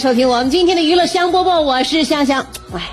收听我们今天的娱乐香饽饽，我是香香。哎，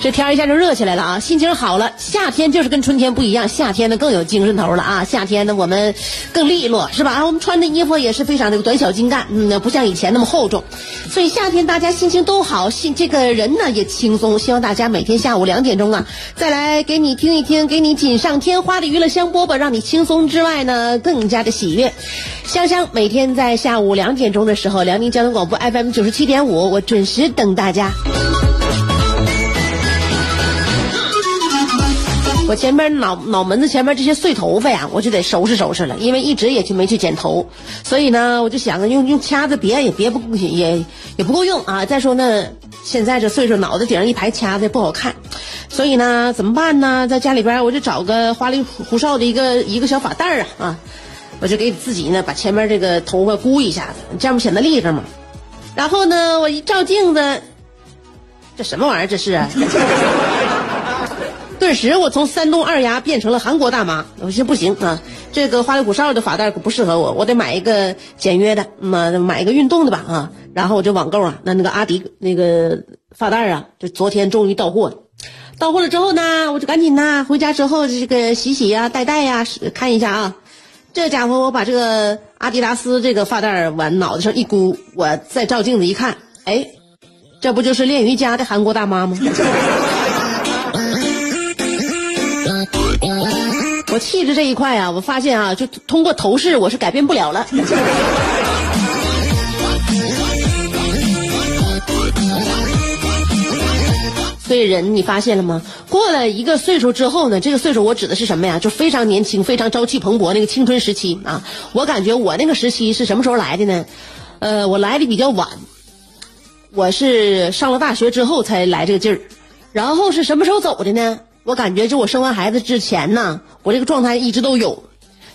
这天一下就热起来了啊，心情好了。夏天就是跟春天不一样，夏天呢更有精神头了啊。夏天呢我们更利落，是吧？啊，我们穿的衣服也是非常的短小精干，嗯，不像以前那么厚重。所以夏天大家心情都好，心这个人呢也轻松。希望大家每天下午两点钟啊，再来给你听一听，给你锦上添花的娱乐香饽饽，让你轻松之外呢更加的喜悦。香香每天在下午两点钟的时候，辽宁交通广播 FM 九十七点五，我准时等大家。我前面脑脑门子前面这些碎头发呀，我就得收拾收拾了，因为一直也就没去剪头，所以呢，我就想着用用掐子别也别不也也不够用啊。再说呢，现在这岁数，脑袋顶上一排掐子也不好看，所以呢，怎么办呢？在家里边我就找个花里胡哨的一个一个小发带啊啊，我就给自己呢把前面这个头发箍一下子，这样不显得立着吗？然后呢，我一照镜子，这什么玩意儿？这是啊？顿时，我从山东二丫变成了韩国大妈。我说不行啊，这个花里胡哨的发带不适合我，我得买一个简约的，嘛、买一个运动的吧啊。然后我就网购啊，那那个阿迪那个发带啊，就昨天终于到货了。到货了之后呢，我就赶紧呐，回家之后这个洗洗呀、戴戴呀，看一下啊。这家伙，我把这个阿迪达斯这个发带往脑袋上一箍，我再照镜子一看，哎，这不就是练瑜伽的韩国大妈吗？气质这一块啊，我发现啊，就通过头饰我是改变不了了。所以人你发现了吗？过了一个岁数之后呢，这个岁数我指的是什么呀？就非常年轻、非常朝气蓬勃那个青春时期啊。我感觉我那个时期是什么时候来的呢？呃，我来的比较晚，我是上了大学之后才来这个劲儿。然后是什么时候走的呢？我感觉就我生完孩子之前呢，我这个状态一直都有。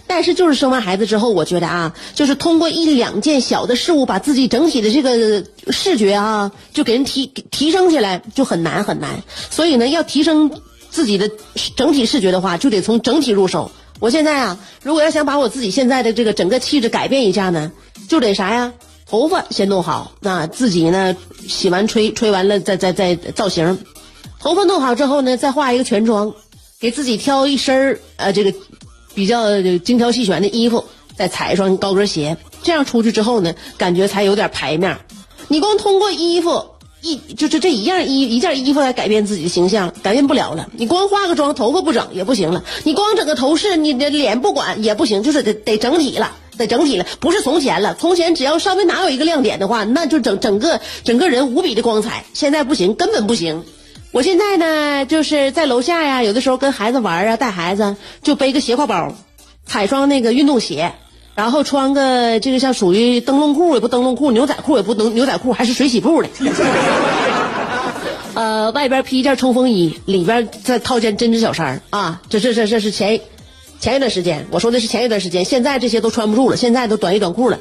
但是就是生完孩子之后，我觉得啊，就是通过一两件小的事物，把自己整体的这个视觉啊，就给人提提升起来，就很难很难。所以呢，要提升自己的整体视觉的话，就得从整体入手。我现在啊，如果要想把我自己现在的这个整个气质改变一下呢，就得啥呀？头发先弄好，那自己呢洗完吹吹完了再再再造型。头发弄好之后呢，再化一个全妆，给自己挑一身儿呃这个。比较精挑细选的衣服，再踩一双高跟鞋，这样出去之后呢，感觉才有点排面。你光通过衣服一就是这一样衣一件衣服来改变自己的形象，改变不了了。你光化个妆，头发不整也不行了。你光整个头饰，你的脸不管也不行，就是得得整体了，得整体了。不是从前了，从前只要稍微哪有一个亮点的话，那就整整个整个人无比的光彩。现在不行，根本不行。我现在呢，就是在楼下呀，有的时候跟孩子玩啊，带孩子就背个斜挎包，踩双那个运动鞋，然后穿个这个像属于灯笼裤也不灯笼裤，牛仔裤也不牛牛仔裤，还是水洗布的。呃，外边披一件冲锋衣，里边再套件针织小衫啊。这这这这是前前一段时间，我说的是前一段时间，现在这些都穿不住了，现在都短衣短裤了。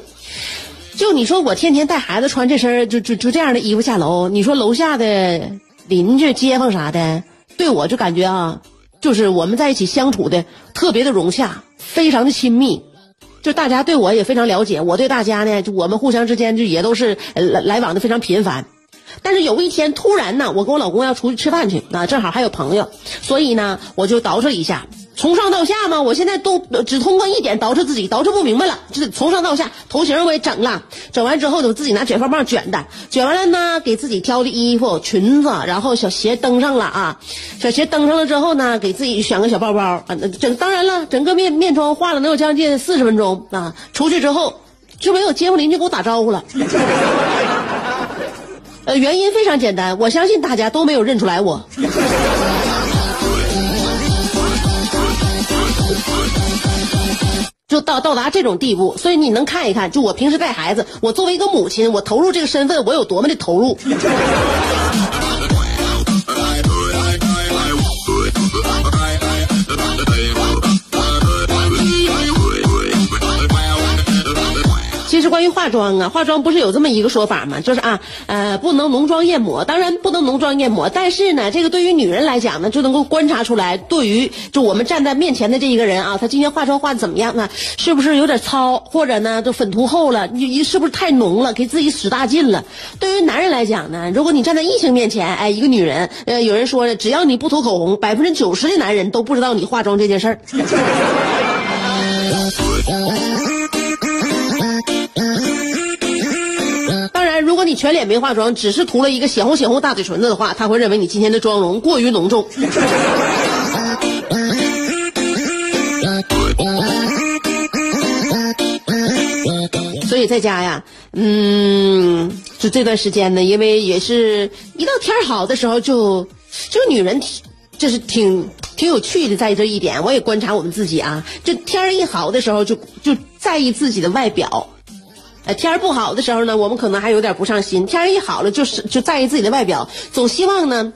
就你说我天天带孩子穿这身就就就这样的衣服下楼，你说楼下的。邻居、街坊啥的，对我就感觉啊，就是我们在一起相处的特别的融洽，非常的亲密，就大家对我也非常了解，我对大家呢，就我们互相之间就也都是来来往的非常频繁。但是有一天突然呢，我跟我老公要出去吃饭去，那，正好还有朋友，所以呢，我就捯饬一下，从上到下嘛，我现在都只通过一点捯饬自己，捯饬不明白了，就是从上到下头型我也整了，整完之后就自己拿卷发棒卷的，卷完了呢给自己挑的衣服、裙子，然后小鞋登上了啊，小鞋登上了之后呢，给自己选个小包包啊，整当然了，整个面面妆化了能有将近四十分钟啊，出去之后就没有街坊邻居给我打招呼了。呃，原因非常简单，我相信大家都没有认出来我。就到到达这种地步，所以你能看一看，就我平时带孩子，我作为一个母亲，我投入这个身份，我有多么的投入。关于化妆啊，化妆不是有这么一个说法吗？就是啊，呃，不能浓妆艳抹，当然不能浓妆艳抹，但是呢，这个对于女人来讲呢，就能够观察出来，对于就我们站在面前的这一个人啊，他今天化妆化的怎么样啊？是不是有点糙，或者呢，就粉涂厚了？你是不是太浓了，给自己使大劲了？对于男人来讲呢，如果你站在异性面前，哎，一个女人，呃，有人说了，只要你不涂口红，百分之九十的男人都不知道你化妆这件事儿。全脸没化妆，只是涂了一个血红血红大嘴唇子的话，他会认为你今天的妆容过于浓重。所以在家呀，嗯，就这段时间呢，因为也是一到天好的时候，就这个女人挺，就是挺挺有趣的，在这一点，我也观察我们自己啊，这天一好的时候，就就在意自己的外表。呃，天儿不好的时候呢，我们可能还有点不上心；天儿一好了，就是就在意自己的外表，总希望呢，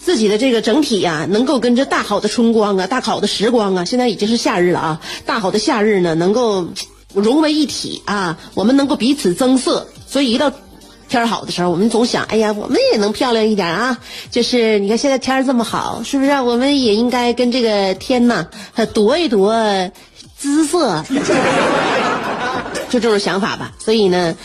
自己的这个整体呀，能够跟着大好的春光啊，大好的时光啊，现在已经是夏日了啊，大好的夏日呢，能够融为一体啊，我们能够彼此增色。所以一到天儿好的时候，我们总想，哎呀，我们也能漂亮一点啊。就是你看现在天儿这么好，是不是？我们也应该跟这个天呐，夺一夺姿色。就这种想法吧，所以呢，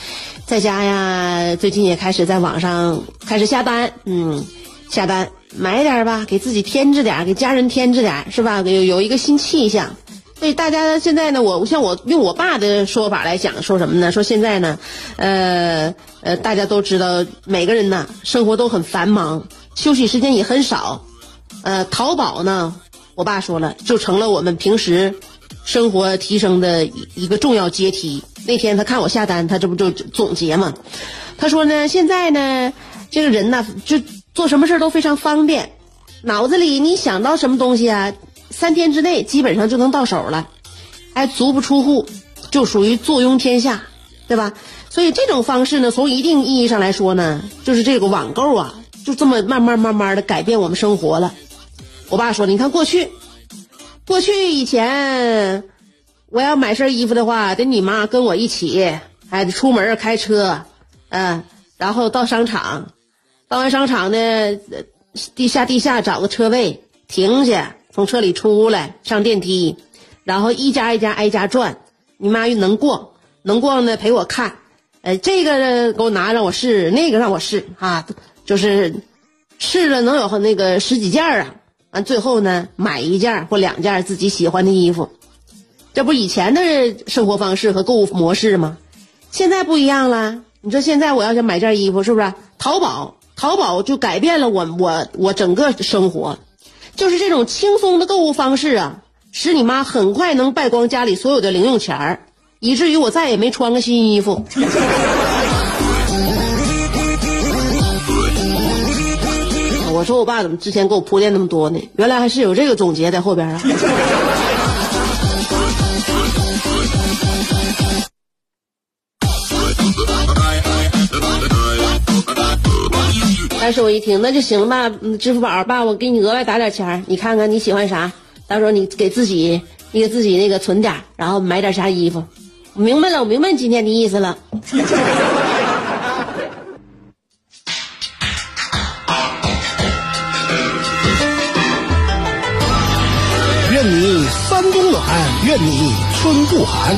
在家呀，最近也开始在网上开始下单，嗯，下单买点吧，给自己添置点，给家人添置点，是吧？有有一个新气象。所以大家现在呢，我像我用我爸的说法来讲，说什么呢？说现在呢，呃呃，大家都知道，每个人呢生活都很繁忙，休息时间也很少，呃，淘宝呢，我爸说了，就成了我们平时生活提升的一个重要阶梯。那天他看我下单，他这不就总结嘛？他说呢，现在呢，这个人呢，就做什么事都非常方便，脑子里你想到什么东西啊，三天之内基本上就能到手了，还足不出户，就属于坐拥天下，对吧？所以这种方式呢，从一定意义上来说呢，就是这个网购啊，就这么慢慢慢慢的改变我们生活了。我爸说，你看过去，过去以前。我要买身衣服的话，得你妈跟我一起，还得出门开车，嗯，然后到商场，到完商场呢，地下地下找个车位停下，从车里出来上电梯，然后一家一家挨家转，你妈又能逛，能逛呢陪我看，呃，这个给我拿让我试，那个让我试啊，就是试了能有那个十几件啊，完最后呢买一件或两件自己喜欢的衣服。这不以前的生活方式和购物模式吗？现在不一样了。你说现在我要想买件衣服，是不是？淘宝，淘宝就改变了我我我整个生活，就是这种轻松的购物方式啊，使你妈很快能败光家里所有的零用钱儿，以至于我再也没穿个新衣服。我说我爸怎么之前给我铺垫那么多呢？原来还是有这个总结在后边啊。但是我一听，那就行了吧？支付宝，爸，我给你额外打点钱你看看你喜欢啥，到时候你给自己，你给自己那个存点然后买点啥衣服。我明白了，我明白你今天的意思了。愿你三冬暖，愿你春不寒，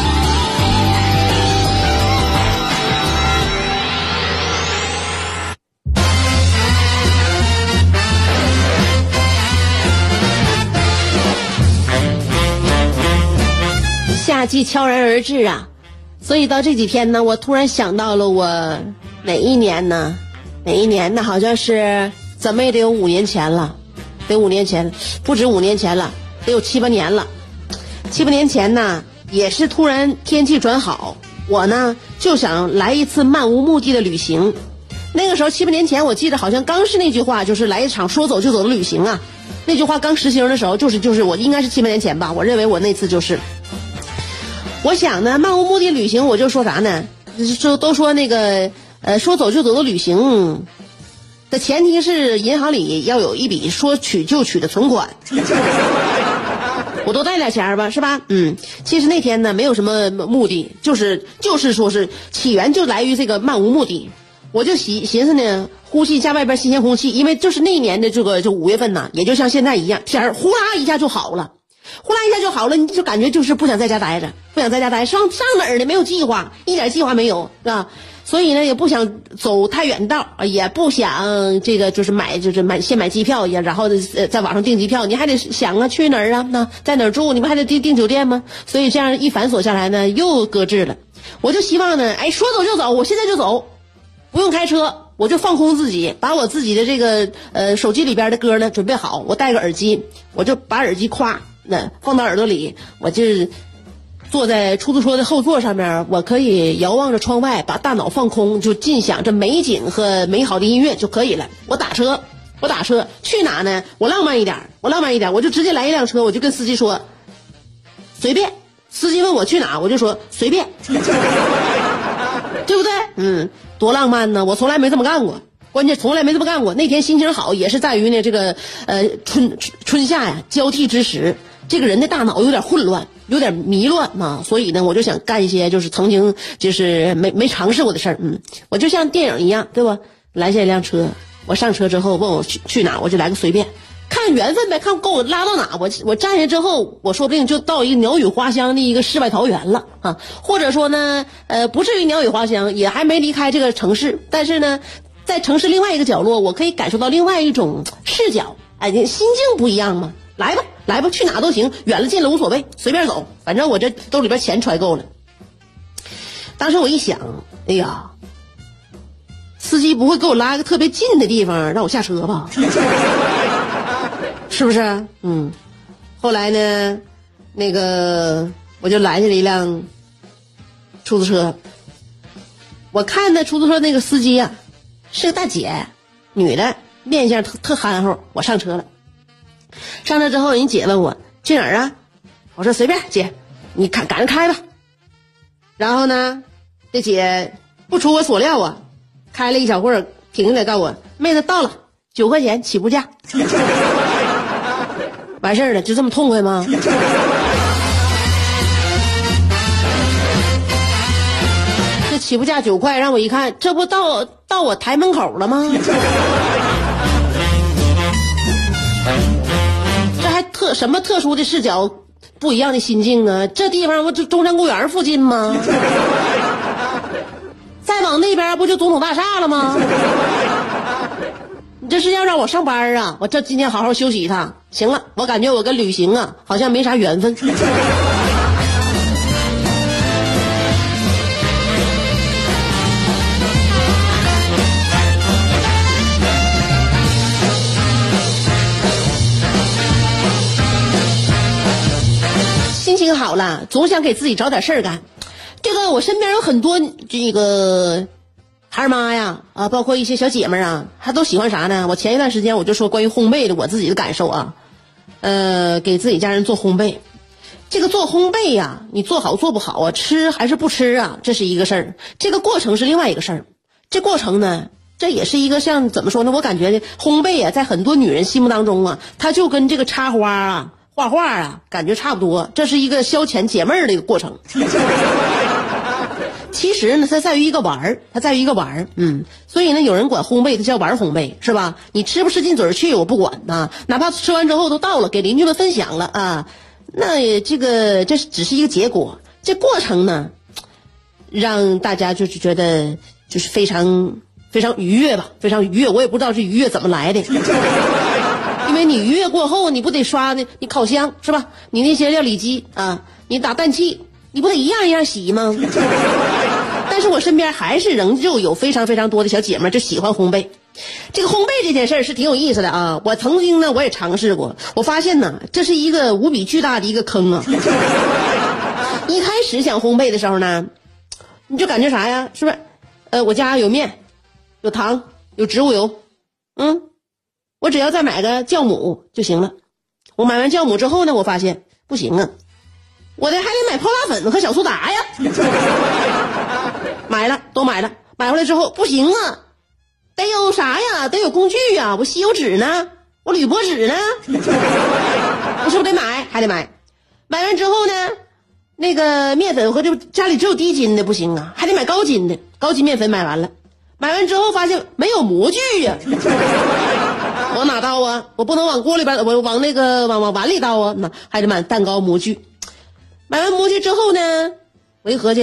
夏季悄然而至啊，所以到这几天呢，我突然想到了我哪一年呢？哪一年呢？好像是怎么也得有五年前了，得五年前，不止五年前了，得有七八年了。七八年前呢，也是突然天气转好，我呢就想来一次漫无目的的旅行。那个时候七八年前，我记得好像刚是那句话，就是来一场说走就走的旅行啊。那句话刚实行的时候，就是就是我应该是七八年前吧，我认为我那次就是。我想呢，漫无目的旅行，我就说啥呢？说都说那个，呃，说走就走的旅行，的前提是银行里要有一笔说取就取的存款，我多带点钱吧，是吧？嗯，其实那天呢，没有什么目的，就是就是说是起源就来于这个漫无目的，我就寻寻思呢，呼吸一下外边新鲜空气，因为就是那一年的这个就五月份呢，也就像现在一样，天儿呼啦一下就好了。呼啦一下就好了，你就感觉就是不想在家待着，不想在家待，上上哪儿呢？没有计划，一点计划没有，是吧？所以呢，也不想走太远道，也不想这个就是买就是买先买机票呀，然后呃在网上订机票，你还得想啊去哪儿啊？那在哪儿住？你们还得订订酒店吗？所以这样一繁琐下来呢，又搁置了。我就希望呢，哎，说走就走，我现在就走，不用开车，我就放空自己，把我自己的这个呃手机里边的歌呢准备好，我戴个耳机，我就把耳机挎。那放到耳朵里，我就坐在出租车的后座上面，我可以遥望着窗外，把大脑放空，就尽享这美景和美好的音乐就可以了。我打车，我打车去哪呢？我浪漫一点，我浪漫一点，我就直接来一辆车，我就跟司机说，随便。司机问我去哪，我就说随便，对不对？嗯，多浪漫呢！我从来没这么干过。关键从来没这么干过。那天心情好，也是在于呢，这个呃春春夏呀交替之时，这个人的大脑有点混乱，有点迷乱嘛，所以呢，我就想干一些就是曾经就是没没尝试过的事儿。嗯，我就像电影一样，对吧？拦下一辆车，我上车之后问我去去哪，我就来个随便，看缘分呗，看够我拉到哪，我我站下之后，我说不定就到一个鸟语花香的一个世外桃源了啊，或者说呢，呃，不至于鸟语花香，也还没离开这个城市，但是呢。在城市另外一个角落，我可以感受到另外一种视角，哎，心境不一样嘛。来吧，来吧，去哪都行，远了近了无所谓，随便走，反正我这兜里边钱揣够了。当时我一想，哎呀，司机不会给我拉一个特别近的地方让我下车吧？是不是？嗯。后来呢，那个我就拦下了一辆出租车，我看那出租车那个司机呀。是个大姐，女的，面相特特憨厚。我上车了，上车之后，人姐问我去哪儿啊？我说随便，姐，你赶赶着开吧。然后呢，这姐不出我所料啊，开了一小会儿，停下来告诉我，妹子到了，九块钱起步价，完事儿了，就这么痛快吗？这起步价九块，让我一看，这不到到我台门口了吗？什么特殊的视角，不一样的心境啊！这地方不就中山公园附近吗？再往那边不就总统大厦了吗？你这是要让我上班啊？我这今天好好休息一趟。行了，我感觉我跟旅行啊好像没啥缘分。好了，总想给自己找点事儿干。这个我身边有很多这个孩儿妈呀，啊，包括一些小姐妹啊，她都喜欢啥呢？我前一段时间我就说关于烘焙的我自己的感受啊，呃，给自己家人做烘焙。这个做烘焙呀，你做好做不好啊，吃还是不吃啊，这是一个事儿。这个过程是另外一个事儿。这过程呢，这也是一个像怎么说呢？我感觉烘焙啊，在很多女人心目当中啊，它就跟这个插花啊。画画啊，感觉差不多。这是一个消遣解闷儿的一个过程。其实呢，它在于一个玩儿，它在于一个玩儿，嗯，所以呢，有人管烘焙，它叫玩烘焙，是吧？你吃不吃进嘴去，我不管啊，哪怕吃完之后都到了，给邻居们分享了啊，那也这个这只是一个结果，这过程呢，让大家就是觉得就是非常非常愉悦吧，非常愉悦。我也不知道这愉悦怎么来的，为你愉悦过后，你不得刷呢？你烤箱是吧？你那些料理机啊，你打蛋器，你不得一样一样洗吗？但是我身边还是仍旧有非常非常多的小姐妹就喜欢烘焙。这个烘焙这件事儿是挺有意思的啊！我曾经呢，我也尝试过，我发现呢，这是一个无比巨大的一个坑啊！一开始想烘焙的时候呢，你就感觉啥呀？是不是？呃，我家有面，有糖，有植物油，嗯，我只要再买个酵母就行了。我买完酵母之后呢，我发现不行啊，我这还得买泡打粉和小苏打呀。买了，都买了，买回来之后不行啊，得有啥呀？得有工具呀！我吸油纸呢，我铝箔纸呢，我是不是得买？还得买。买完之后呢，那个面粉和这家里只有低筋的不行啊，还得买高筋的。高筋面粉买完了，买完之后发现没有模具呀，往哪倒啊？我不能往锅里边，我往那个往往碗里倒啊，那还得买蛋糕模具。买完模具之后呢？我一合计，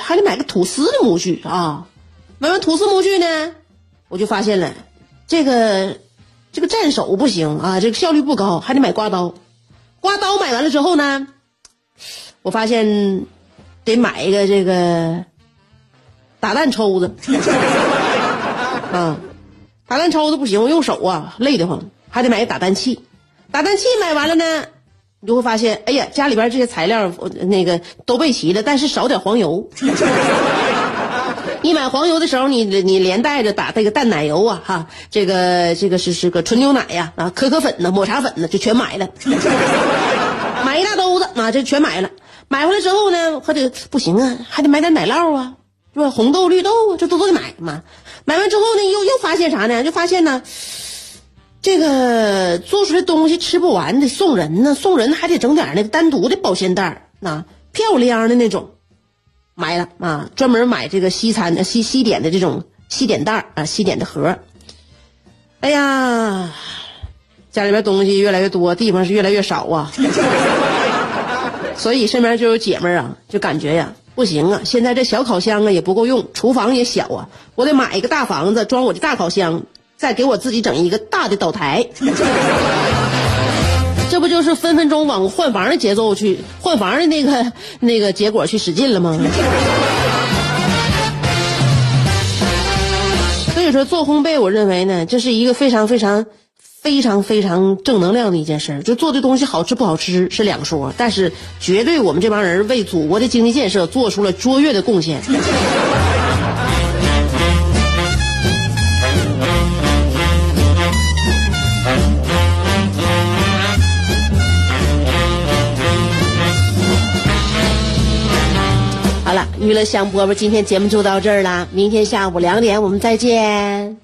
还得买个吐司的模具啊！买完吐司模具呢，我就发现了，这个这个蘸手不行啊，这个效率不高，还得买刮刀。刮刀买完了之后呢，我发现得买一个这个打蛋抽子 啊，打蛋抽都不行，我用手啊累得慌，还得买个打蛋器。打蛋器买完了呢。你就会发现，哎呀，家里边这些材料那个都备齐了，但是少点黄油。你买黄油的时候，你你连带着打这个淡奶油啊，哈，这个这个是是个纯牛奶呀，啊，可可粉呢，抹茶粉呢，就全买了，买一大兜子啊，这全买了。买回来之后呢，还得不行啊，还得买点奶酪啊，是吧？红豆、绿豆，这都都得买嘛。买完之后呢，又又发现啥呢？就发现呢。这个做出来东西吃不完得送人呢，送人还得整点那个单独的保鲜袋那漂亮的那种，买了啊，专门买这个西餐的西西点的这种西点袋啊，西点的盒。哎呀，家里边东西越来越多，地方是越来越少啊，所以身边就有姐妹啊，就感觉呀不行啊，现在这小烤箱啊也不够用，厨房也小啊，我得买一个大房子装我的大烤箱。再给我自己整一个大的岛台，这不就是分分钟往换房的节奏去换房的那个那个结果去使劲了吗？所以说做烘焙，我认为呢，这是一个非常非常非常非常正能量的一件事。就做的东西好吃不好吃是两说，但是绝对我们这帮人为祖国的经济建设做出了卓越的贡献。好了娱乐香饽饽，今天节目就到这儿了。明天下午两点我们再见。